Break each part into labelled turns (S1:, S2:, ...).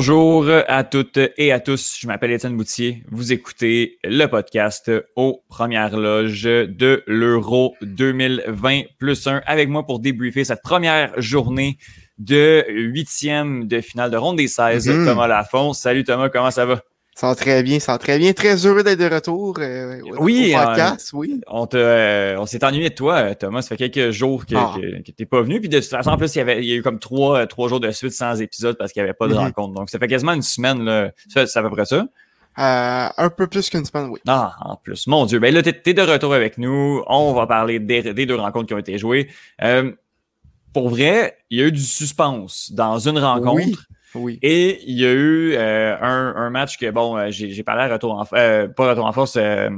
S1: Bonjour à toutes et à tous. Je m'appelle Étienne Boutier. Vous écoutez le podcast aux premières loges de l'Euro 2020 plus 1 avec moi pour débriefer cette première journée de huitième de finale de ronde des 16.
S2: Mhm.
S1: Thomas Lafont. Salut Thomas, comment ça va?
S2: Ça va très bien, ça va très bien. Très heureux d'être de retour euh, au-
S1: Oui,
S2: au podcast, oui.
S1: On, te, euh, on s'est ennuyé de toi, euh, Thomas. Ça fait quelques jours que,
S2: Ah.
S1: que, que t'es pas venu. Puis de toute façon, en plus, il y, avait, il y a eu comme trois, euh, trois jours de suite sans épisode parce qu'il n'y avait pas de
S2: Mhm.
S1: rencontre. Donc, ça fait quasiment une semaine. Là. Ça, c'est à peu près ça?
S2: Euh, un peu plus qu'une semaine, oui.
S1: Ah, en plus. Mon Dieu. Ben là, t'es, t'es de retour avec nous. On va parler des, des deux rencontres qui ont été jouées. Euh, pour vrai, il y a eu du suspense dans une rencontre.
S2: Oui. Oui.
S1: Et il y a eu euh, un, un match que, bon, euh, j'ai, parlé à retour en euh, pas retour en force, euh,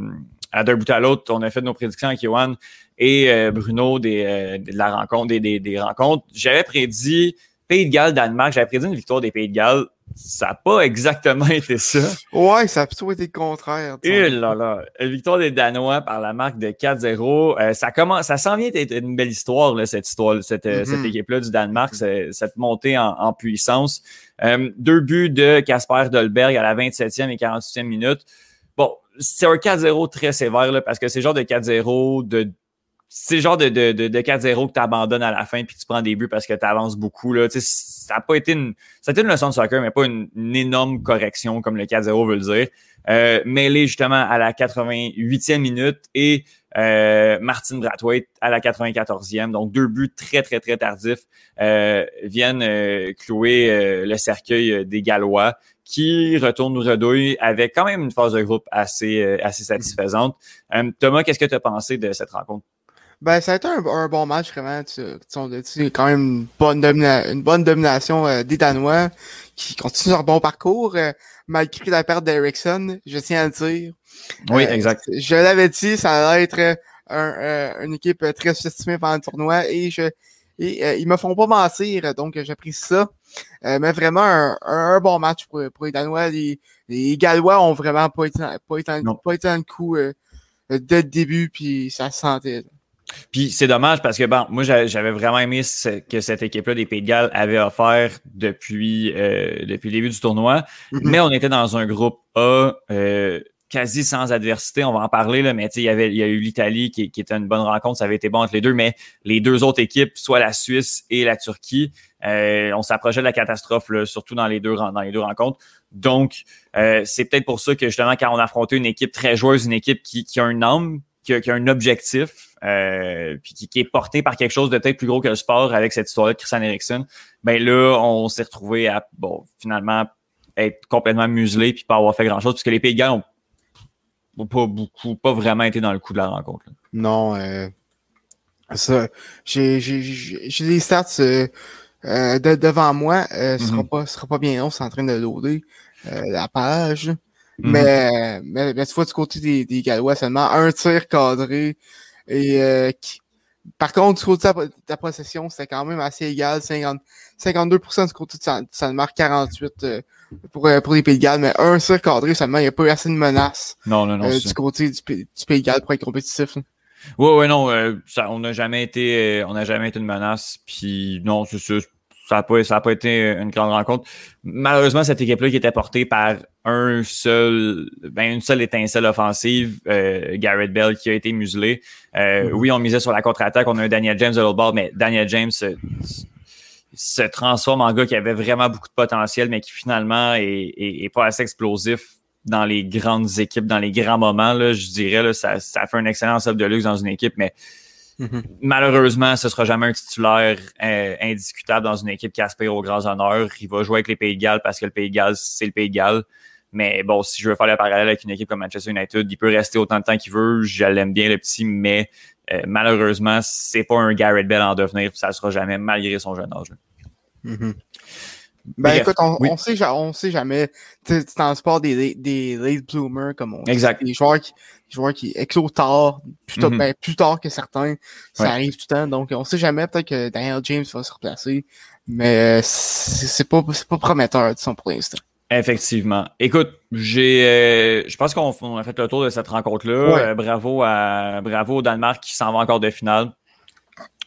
S1: à d'un bout à l'autre. On a fait nos prédictions avec Yohan et euh, Bruno des, euh, de la rencontre, des, des, des rencontres. J'avais prédit Pays de Galles, Danemark. J'avais prédit une victoire des Pays de Galles. Ça n'a pas exactement été ça.
S2: Ouais, ça a plutôt été le contraire.
S1: Et là là, victoire des Danois par la marque de 4-0. Euh, ça commence, ça s'en vient d'être une belle histoire, là, cette histoire, cette, euh,
S2: Mhm.
S1: cette équipe-là du Danemark, c'est- cette montée en, en puissance. Euh, deux buts de Casper Dolberg à la 27e et 48e minute. Bon, c'est un 4-0 très sévère, là, parce que c'est le genre de 4-0 de c'est le genre de, de, de, de 4-0 que tu abandonnes à la fin puis tu prends des buts parce que tu avances beaucoup. Là. Ça a pas été une. Été une leçon de soccer, mais pas une, énorme correction comme le 4-0 veut le dire. Euh, mêlé justement à la 88e minute et euh, Martin Brathwaite à la 94e. Donc deux buts très, très, très tardifs euh, viennent euh, clouer euh, le cercueil euh, des Gallois qui retournent redouille avec quand même une phase de groupe assez, assez satisfaisante. Thomas, qu'est-ce que tu as pensé de cette rencontre?
S2: Ben, ça a été un, un bon match, vraiment. Tu, tu, on a- tu sais, quand même une bonne, domina- une bonne domination euh, des Danois qui continuent leur bon parcours, euh, malgré la perte d'Eriksson, je tiens à le dire.
S1: Oui,
S2: Euh,
S1: exact.
S2: Je l'avais dit, ça allait être euh, un, euh, une équipe très sous-estimée pendant le tournoi et je et euh, ils me font pas mentir, donc j'apprécie ça. Euh, mais vraiment un, un- un bon match pour, pour les Danois. Les, les Gallois ont vraiment pas été, pas été, pas été le coup euh, dès le début, puis ça se sentait. là.
S1: Puis c'est dommage parce que bon, moi j'a- j'avais vraiment aimé ce que cette équipe-là des Pays de Galles avait offert depuis, euh, depuis le début du tournoi.
S2: Mhm.
S1: Mais on était dans un groupe A euh, quasi sans adversité. On va en parler, là, mais tu sais, il y avait il y a eu l'Italie qui, qui était une bonne rencontre, ça avait été bon entre les deux, mais les deux autres équipes, soit la Suisse et la Turquie, euh, on s'approchait de la catastrophe, là, surtout dans les deux dans les deux rencontres. Donc, euh, c'est peut-être pour ça que justement, quand on affrontait une équipe très joueuse, une équipe qui, qui a un âme, qui a, qui a un objectif, euh, puis qui, qui est porté par quelque chose de peut-être plus gros que le sport avec cette histoire-là de Christian Eriksen, ben là, on s'est retrouvé à bon, finalement être complètement muselé puis pas avoir fait grand-chose, puisque les Pays de Galles ont ont pas beaucoup, pas vraiment été dans le coup de la rencontre. là.
S2: Non, euh, ça, j'ai, des stats euh, euh, de, devant moi. Euh, ce sera
S1: Mhm.
S2: pas, sera pas bien long, c'est en train de loader euh, la page.
S1: Mhm.
S2: Mais, mais, mais tu vois du côté des, des Gallois seulement un tir cadré et euh, qui- par contre du côté de la, possession c'était quand même assez égal 50, 52% du côté de San- Danemark 48 euh, pour, euh, pour les Pays de Galles mais un tir cadré seulement il n'y a pas eu assez de menaces
S1: Non, non, non.
S2: euh, du côté du, Pays- du Pays de Galles pour être compétitif là.
S1: Ouais, ouais, non, euh, ça, on n'a jamais été, on n'a jamais été une menace. Puis non, c'est ça. Ça n'a pas, été une grande rencontre. Malheureusement, cette équipe-là qui était portée par un seul, ben une seule étincelle offensive, euh, Garrett Bell qui a été muselé. Euh,
S2: Mhm.
S1: Oui, on misait sur la contre-attaque. On a un Daniel James de l'autre bord, mais Daniel James se transforme en gars qui avait vraiment beaucoup de potentiel, mais qui finalement est, est, est pas assez explosif dans les grandes équipes, dans les grands moments. Là, je dirais, là, ça, ça fait un excellent sub de luxe dans une équipe, mais malheureusement, ce sera jamais un titulaire euh, indiscutable dans une équipe qui aspire aux grands honneurs. Il va jouer avec les Pays de Galles parce que le Pays de Galles, c'est le Pays de Galles. Mais bon, si je veux faire le parallèle avec une équipe comme Manchester United, il peut rester autant de temps qu'il veut. Je l'aime bien, le petit, mais euh, malheureusement, c'est pas un Garrett Bell en devenir, puis ça le sera jamais, malgré son jeune âge. là.
S2: Ben écoute, on,
S1: oui.
S2: on sait, ja- on sait jamais. C'est le sport des, des, late bloomers, comme on dit.
S1: Exact.
S2: Des joueurs qui, des joueurs qui tard, plus, tard-
S1: Mhm.
S2: ben, plus tard que certains. Ça
S1: Ouais.
S2: arrive tout le temps. Donc, on sait jamais. Peut-être que Daniel James va se replacer. Mais euh, c'est pas, pas prometteur, disons, pour l'instant.
S1: Effectivement. Écoute, j'ai, euh, je pense qu'on on a fait le tour de cette rencontre-là.
S2: Ouais.
S1: Euh, bravo à, bravo au Danemark qui s'en va encore de finale.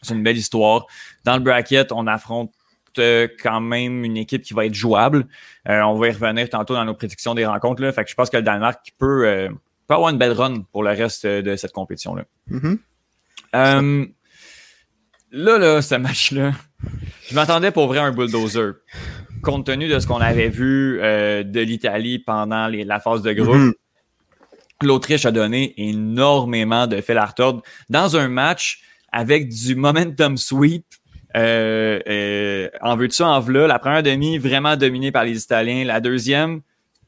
S1: C'est une belle histoire. Dans le bracket, on affronte quand même une équipe qui va être jouable. on va y revenir tantôt dans nos prédictions des rencontres. Là. Fait que je pense que le Danemark peut, peut avoir une belle run pour le reste de cette compétition-là.
S2: Mm-hmm.
S1: là, là, ce match-là, je m'attendais pour vrai un bulldozer. Compte tenu de ce qu'on avait vu de l'Italie pendant la phase de groupe. Mm-hmm. L'Autriche a donné énormément de fil à retordre dans un match avec du momentum sweep. Euh, euh, en veux-tu, en v'là. La première demi, vraiment dominée par les Italiens. La deuxième,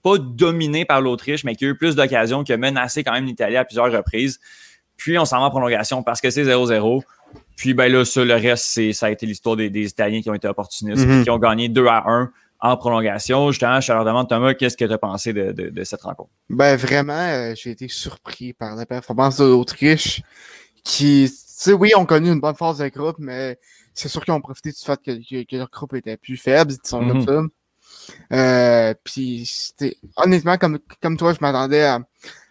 S1: pas dominée par l'Autriche, mais qui a eu plus d'occasions, qui a menacé quand même l'Italie à plusieurs reprises. Puis on s'en va en prolongation parce que c'est 0-0. Puis ben là, ça, le reste, c'est, ça a été l'histoire des, Italiens qui ont été opportunistes, mm-hmm. qui ont gagné 2 à 1 en prolongation. Justement, je te leur demande, Thomas, qu'est-ce que tu as pensé de, cette rencontre?
S2: Ben, vraiment, euh, j'ai été surpris par la performance de l'Autriche qui, sais, oui, ont connu une bonne phase de groupe, mais c'est sûr qu'ils ont profité du fait que, leur groupe était plus faible, ils sont comme mhm. ça. Euh, puis, honnêtement, comme, comme toi, je m'attendais à,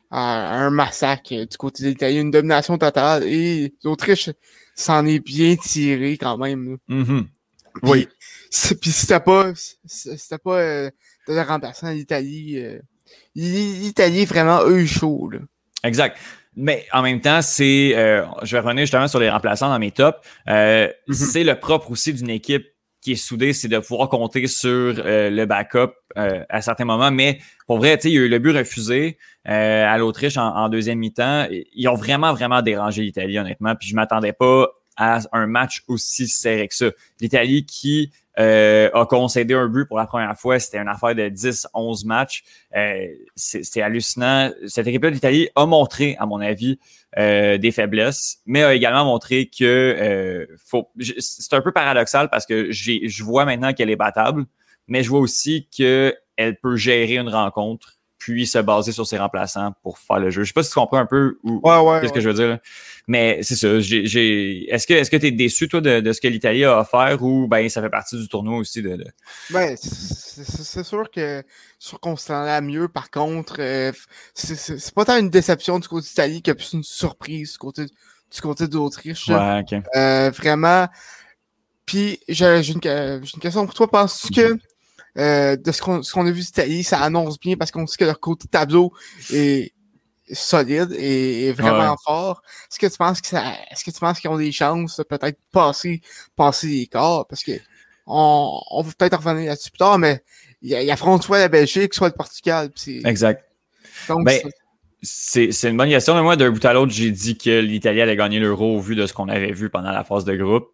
S2: un massacre du côté de l'Italie, une domination totale, et l'Autriche s'en est bien tiré quand même.
S1: Mhm.
S2: oui. Puis c'était pas, c'était pas euh, de la remplaçant l'Italie. Euh, L'Italie vraiment eux chaud. Là.
S1: Exact. Mais en même temps, c'est, euh, je vais revenir justement sur les remplaçants dans mes tops. Euh, mm-hmm. C'est le propre aussi d'une équipe qui est soudée, c'est de pouvoir compter sur euh, le backup euh, à certains moments. Mais pour vrai, il y a eu le but refusé à l'Autriche en, en, deuxième mi-temps. Ils ont vraiment, vraiment dérangé l'Italie, honnêtement. Puis je m'attendais pas à un match aussi serré que ça. L'Italie qui euh, a concédé un but pour la première fois. C'était une affaire de 10-11 matchs. Euh, c'est hallucinant. Cette équipe-là d'Italie a montré, à mon avis, euh, des faiblesses, mais a également montré que euh, faut. C'est un peu paradoxal parce que je vois maintenant qu'elle est battable, mais je vois aussi qu'elle peut gérer une rencontre puis se baser sur ses remplaçants pour faire le jeu. Je sais pas si tu comprends un peu ou
S2: qu'est-ce
S1: que je veux dire. Mais c'est ça. J'ai, Est-ce que est-ce que tu es déçu, toi, de, ce que l'Italie a offert ou ben ça fait partie du tournoi aussi de.
S2: Ben, c'est sûr que sûr qu'on se à mieux. Par contre, euh, c'est pas tant une déception du côté d'Italie que plus une surprise du côté du côté d'Autriche.
S1: Ouais.
S2: Euh, vraiment. Puis j'ai une, une, question pour toi. Penses-tu que euh, de ce qu'on a vu d'Italie, ça annonce bien parce qu'on sait que leur côté tableau est solide et, vraiment fort. Est-ce que tu penses que ça, est-ce que tu penses qu'ils ont des chances de peut-être passer, passer les quarts? Parce que on, on va peut-être revenir là-dessus plus tard, mais il, y affronte soit la Belgique, soit le Portugal.
S1: Exact. Donc, ben, c'est une bonne question. Mais moi, d'un bout à l'autre, j'ai dit que l'Italie allait gagner l'euro au vu de ce qu'on avait vu pendant la phase de groupe.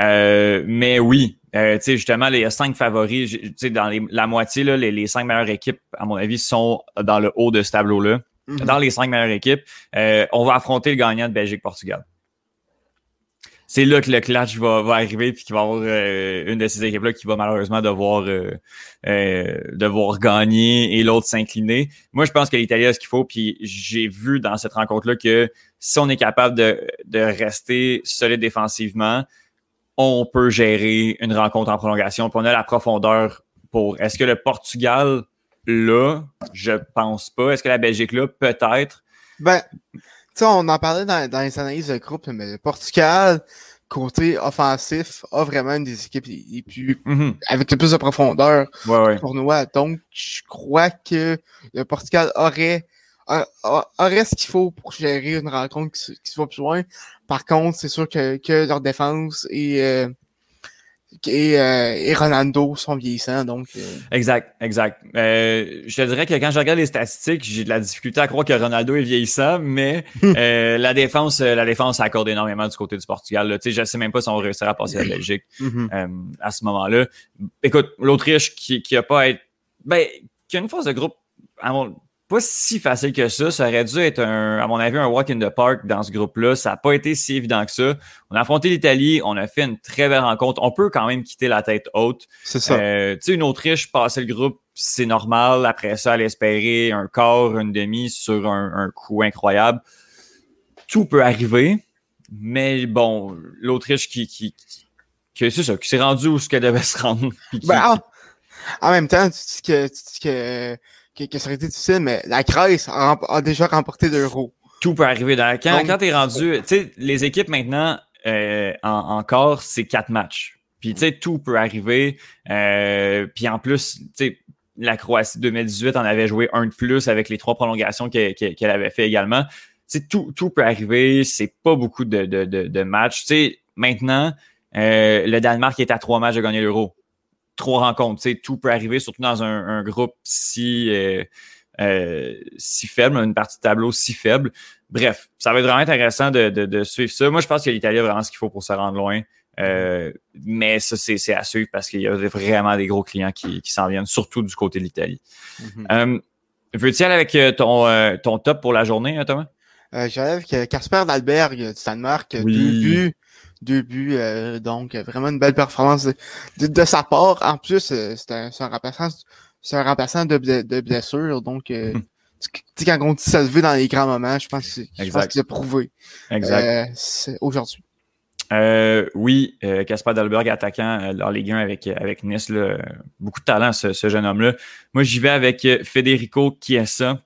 S1: Euh, mais oui, euh, tu sais, justement, les cinq favoris, tu sais, dans la moitié, là, les, cinq meilleures équipes, à mon avis, sont dans le haut de ce tableau-là. Mhm. Dans les cinq meilleures équipes, euh, on va affronter le gagnant de Belgique-Portugal. C'est là que le clash va, va arriver puis qu'il va y avoir une de ces équipes-là qui va malheureusement devoir devoir gagner et l'autre s'incliner. Moi, je pense que l'Italie a ce qu'il faut. Puis j'ai vu dans cette rencontre-là que si on est capable de, de rester solide défensivement, on peut gérer une rencontre en prolongation, puis on a la profondeur pour. Est-ce que le Portugal, là, je pense pas. Est-ce que la Belgique, là, peut-être?
S2: Ben, tu sais, on en parlait dans, les analyses de groupe, mais le Portugal, côté offensif, a vraiment une des équipes mm-hmm. avec le plus de profondeur
S1: pour
S2: nous. Donc, je crois que le Portugal aurait aurait ce qu'il faut pour gérer une rencontre qui, qui va plus loin. Par contre, c'est sûr que, que leur défense et, euh, et, euh, et, Ronaldo sont vieillissants. Donc, euh.
S1: Exact, exact. Je te dirais que quand je regarde les statistiques, j'ai de la difficulté à croire que Ronaldo est vieillissant, mais la défense, la défense accorde énormément du côté du Portugal. Là. Je ne sais même pas si on réussira à passer à la Belgique
S2: mm-hmm.
S1: à ce moment-là. Écoute, l'Autriche qui, qui a pas été. Ben, qui a une phase de groupe à mon, pas si facile que ça. Ça aurait dû être, un, à mon avis, un walk in the park dans ce groupe-là. Ça n'a pas été si évident que ça. On a affronté l'Italie, on a fait une très belle rencontre. On peut quand même quitter la tête haute.
S2: C'est ça.
S1: Euh, tu sais, une Autriche passer le groupe, c'est normal. Après ça, elle un quart, une demi sur un, un coup incroyable. Tout peut arriver. Mais bon, l'Autriche qui, qui, qui, c'est ça, qui s'est rendu où ce qu'elle devait se rendre.
S2: Ben, en, même temps, tu dis que, tu dis que que, ça aurait été difficile, mais la Crèce a, déjà remporté l'euro.
S1: Tout peut arriver. Dans, quand quand tu es rendu, tu sais, les équipes maintenant, euh, en, encore, c'est quatre matchs. Puis, tu sais, tout peut arriver. Euh, puis en plus, tu sais, la Croatie 2018 en avait joué un de plus avec les trois prolongations qu'elle avait fait également. Tu sais, tout, tout peut arriver. C'est pas beaucoup de, de, de, matchs. Tu sais, maintenant, euh, le Danemark est à trois matchs de gagner l'Euro. Trois rencontres. Tu sais, tout peut arriver, surtout dans un, groupe si, euh, si faible, une partie de tableau si faible. Bref, ça va être vraiment intéressant de, de suivre ça. Moi, je pense que l'Italie a vraiment ce qu'il faut pour se rendre loin. Euh, mais ça, c'est à suivre parce qu'il y a vraiment des gros clients qui, qui s'en viennent, surtout du côté de l'Italie. Euh, veux-tu aller avec euh, ton, ton top pour la journée, Thomas?
S2: Euh, J'arrive avec Casper Dalberg du Danemark, deux buts, deux buts, donc vraiment une belle performance de, sa part. En plus, c'est un, un, remplaçant, c'est un remplaçant de, de, blessure, donc tu sais, quand on dit s'élever dans les grands moments, je pense, que c'est prouvé exact. aujourd'hui.
S1: Euh, oui, euh, Casper Dalberg, attaquant euh, dans Ligue 1 avec, avec Nice. Là, beaucoup de talent, ce, ce jeune homme-là. Moi, j'y vais avec Federico Chiesa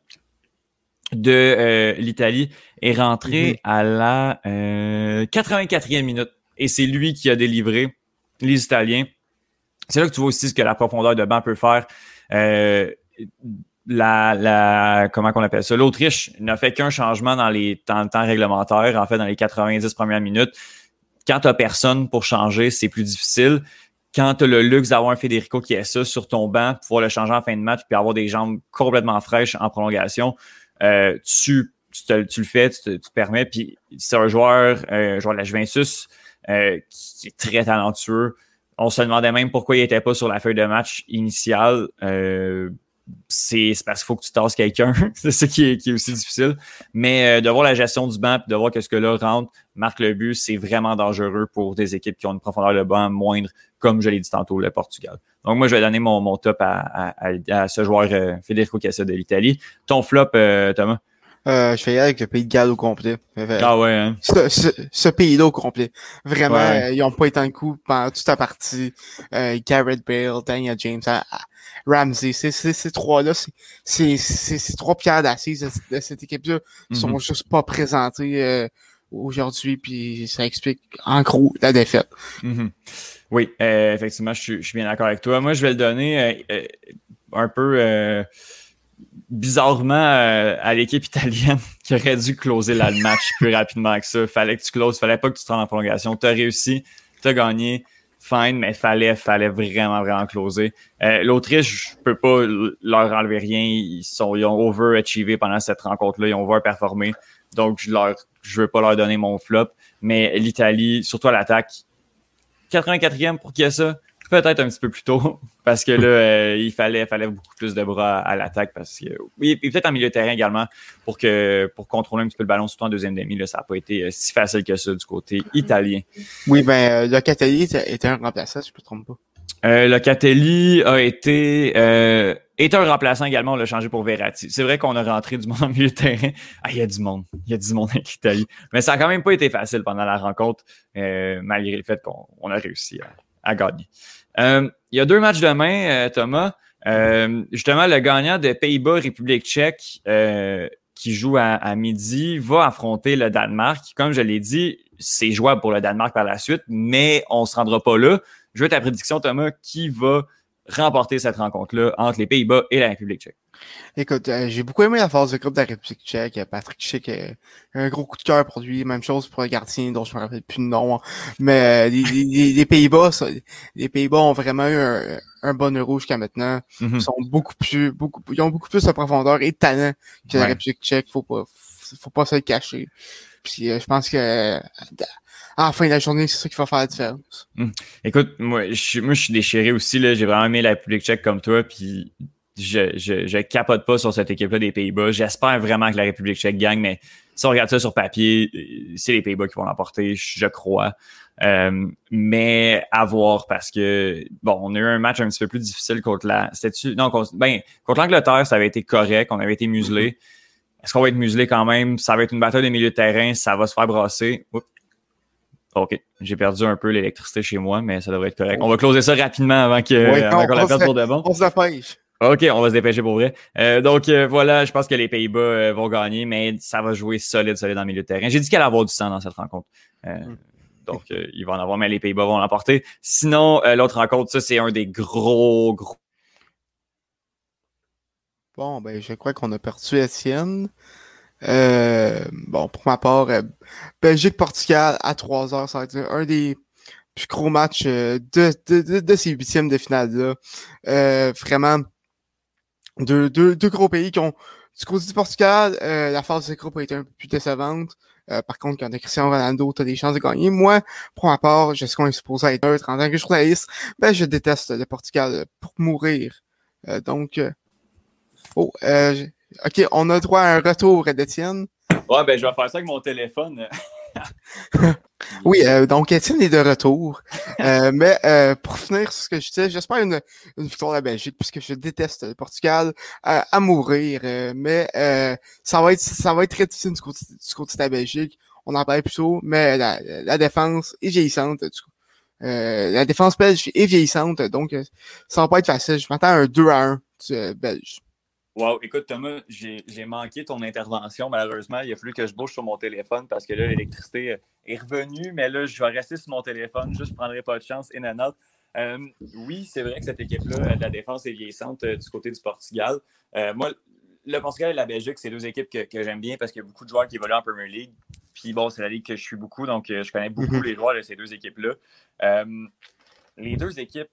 S1: de l'Italie est rentré mm-hmm. à la 84e minute. Et c'est lui qui a délivré les Italiens. C'est là que tu vois aussi ce que la profondeur de banc peut faire. la, la, comment qu'on appelle ça? L'Autriche n'a fait qu'un changement dans les temps, temps réglementaires, en fait, dans les 90 premières minutes quand tu personne pour changer, c'est plus difficile. Quand tu as le luxe d'avoir un Federico qui est ça sur ton banc, pouvoir le changer en fin de match puis avoir des jambes complètement fraîches en prolongation, euh, tu, tu, le fais, tu te, permets. Puis c'est un joueur, euh, joueur de la Juventus euh, qui est très talentueux. On se demandait même pourquoi il n'était pas sur la feuille de match initiale. Euh, c'est parce qu'il faut que tu tasses quelqu'un. c'est ça qui est, qui est, aussi difficile. Mais euh, de voir la gestion du banc, de voir que ce que là rentre, marque le but, c'est vraiment dangereux pour des équipes qui ont une profondeur de banc moindre, comme je l'ai dit tantôt, le Portugal. Donc moi, je vais donner mon, mon top à, à, ce joueur euh, Federico Cassa de l'Italie. Ton flop, euh, Thomas?
S2: Euh, je fais avec le pays de Galles au complet.
S1: Ah ouais, hein?
S2: Ce, pays-là au complet. Vraiment, ils ont pas été en coup pendant toute la partie. Garrett Bale, Daniel James, Ramsey. Ces trois-là, c'est ces trois pierres d'assise de, cette équipe-là mm sont juste pas présentées euh, aujourd'hui, puis ça explique en gros la défaite.
S1: Mhm. Oui, euh, effectivement, je, suis bien d'accord avec toi. Moi, je vais le donner euh, un peu bizarrement à l'équipe italienne qui aurait dû closer le match plus rapidement que ça. Fallait que tu closes, fallait pas que tu te rendes en prolongation. Tu as réussi, tu as gagné fine, mais fallait, fallait vraiment, vraiment closer. Euh, L'Autriche, je peux pas leur enlever rien. Ils, sont, ils ont overachievé pendant cette rencontre-là. Ils ont overperformé. Donc, je leur, je veux pas leur donner mon flop. Mais l'Italie, surtout à l'attaque, 84e pour qui a ça? Peut-être un petit peu plus tôt parce que là, euh, il fallait, fallait beaucoup plus de bras à, l'attaque parce que oui, et peut-être en milieu de terrain également pour que pour contrôler un petit peu le ballon, surtout en deuxième demi. Là, ça n'a pas été euh, si facile que ça du côté italien.
S2: Oui, ben le Locatelli était un remplaçant, si je ne me trompe pas.
S1: Euh, Locatelli a été euh, est un remplaçant également, on l'a changé pour Verratti. C'est vrai qu'on a rentré du monde en milieu de terrain. Ah, il y a du monde. Il y a du monde avec l'Italie. Mais ça a quand même pas été facile pendant la rencontre, malgré le fait qu'on a réussi à gagner. Euh, il y a deux matchs demain, euh, Thomas. Euh, justement, le gagnant de Pays-Bas-République tchèque qui joue à, midi va affronter le Danemark. Comme je l'ai dit, c'est jouable pour le Danemark par la suite, mais on ne se rendra pas là. Je veux ta prédiction, Thomas, qui va remporter cette rencontre-là entre les Pays-Bas et la République tchèque?
S2: Écoute, euh, j'ai beaucoup aimé la phase de groupe de la République tchèque. Patrick Schick a un gros coup de cœur pour lui. Même chose pour le gardien dont je me rappelle plus le nom. Mais euh, les, Pays-Bas, les Pays-Bas ont vraiment eu un, bon euro jusqu'à maintenant. Mm-hmm. Ils sont beaucoup plus, beaucoup, ils ont beaucoup plus de profondeur et de talent que la République tchèque. Faut pas, faut pas se le cacher. Puis euh, je pense que à la fin de la journée, c'est ça qui va faire la différence.
S1: Mm. Écoute, moi je, moi, je suis déchiré aussi. J'ai vraiment aimé la République tchèque comme toi. Puis je, je, je, capote pas sur cette équipe-là des Pays-Bas. J'espère vraiment que la République tchèque gagne, mais si on regarde ça sur papier, c'est les Pays-Bas qui vont l'emporter, je crois. Euh, mais à voir parce que bon, on a eu un match un petit peu plus difficile contre la. C'était non contre, ben, contre l'Angleterre, ça avait été correct, on avait été muselé. Est-ce qu'on va être muselé quand même? Ça va être une bataille de milieu de terrain, ça va se faire brasser. OK. J'ai perdu un peu l'électricité chez moi, mais ça devrait être correct. On va closer ça rapidement avant qu'on la perde pour de bon.
S2: On se pêche.
S1: OK, on va se dépêcher pour vrai. Euh, donc euh, voilà, je pense que les Pays-Bas euh, vont gagner, mais ça va jouer solide, solide dans le milieu de terrain. J'ai dit qu'elle allait avoir du sang dans cette rencontre. Mm. Donc, euh, il va en avoir, mais les Pays-Bas vont l'emporter. Sinon, euh, l'autre rencontre, ça, c'est un des gros, gros.
S2: Bon, ben, je crois qu'on a perdu Étienne. Euh, bon, pour ma part, Belgique-Portugal à 3 heures, ça va être un des plus gros matchs de, de, de, ces huitièmes de finale-là. vraiment, deux, deux, deux gros pays qui ont du côté du Portugal, euh, la phase de groupe a été un peu plus décevante. Euh, par contre, quand tu Cristiano Ronaldo, tu as des chances de gagner. Moi, pour ma part, je sais qu'on est supposé être neutre en tant que journaliste, ben, je déteste le Portugal pour mourir. Euh, donc, oh, OK, on a droit à un retour d'Étienne.
S1: Ouais, ben, je vais faire ça avec mon téléphone.
S2: Oui, euh, donc Étienne est de retour. Euh, mais euh, pour finir sur ce que je disais, j'espère une, une victoire de la Belgique, puisque je déteste le Portugal à mourir. mais ça va être ça va être très difficile du côté, du côté de la Belgique. On en parlait plus tôt, mais la, la défense est vieillissante. Du coup. la défense belge est vieillissante, donc ça va pas être facile. Je m'attends à un 2 à 1 belge.
S1: Wow, écoute Thomas, j'ai manqué ton intervention malheureusement. Il a fallu que je bouge sur mon téléphone parce que là, l'électricité est revenue, mais là, je vais rester sur mon téléphone, juste je ne prendrai pas de chance. In and euh, oui, c'est vrai que cette équipe-là, la défense est vieillissante euh, du côté du Portugal. Euh, moi, le Portugal et la Belgique, c'est deux équipes que, que j'aime bien parce qu'il y a beaucoup de joueurs qui évoluent en Premier League. Puis bon, c'est la ligue que je suis beaucoup, donc je connais beaucoup mhm. les joueurs de ces deux équipes-là. les deux équipes,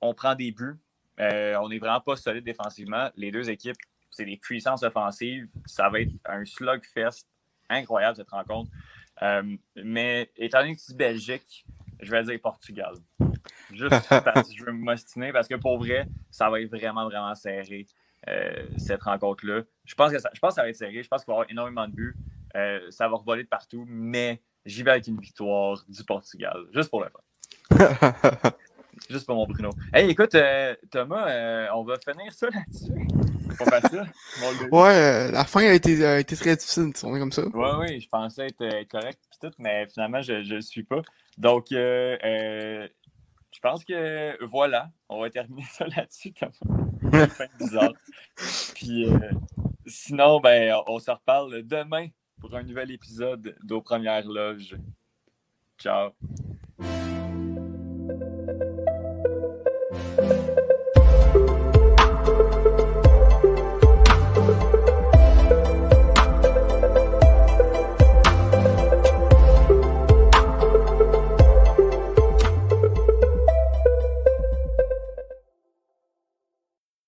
S1: on prend des buts, euh, on n'est vraiment pas solide défensivement. Les deux équipes, c'est des puissances offensives. Ça va être un slugfest incroyable, cette rencontre. Euh, mais étant donné que c'est Belgique, je vais dire Portugal. Juste parce que je veux mostiner, parce que pour vrai, ça va être vraiment, vraiment serré, euh, cette rencontre-là. Je pense, que ça, je pense que ça va être serré. Je pense qu'il va y avoir énormément de buts. ça va revoler de partout, mais j'y vais avec une victoire du Portugal, juste pour le fun. Juste pour mon Bruno. Hey, écoute, euh, Thomas, euh, on va finir ça là-dessus. Pas facile.
S2: ouais, euh, la fin a été, a été très difficile, on est comme ça.
S1: Ouais, oui, je pensais être, correct tout, mais finalement, je ne le suis pas. Donc, je pense que voilà, on va terminer ça là-dessus, Thomas. fin bizarre. Puis sinon, ben, on se reparle demain pour un nouvel épisode d'Aux Premières Loges. Ciao.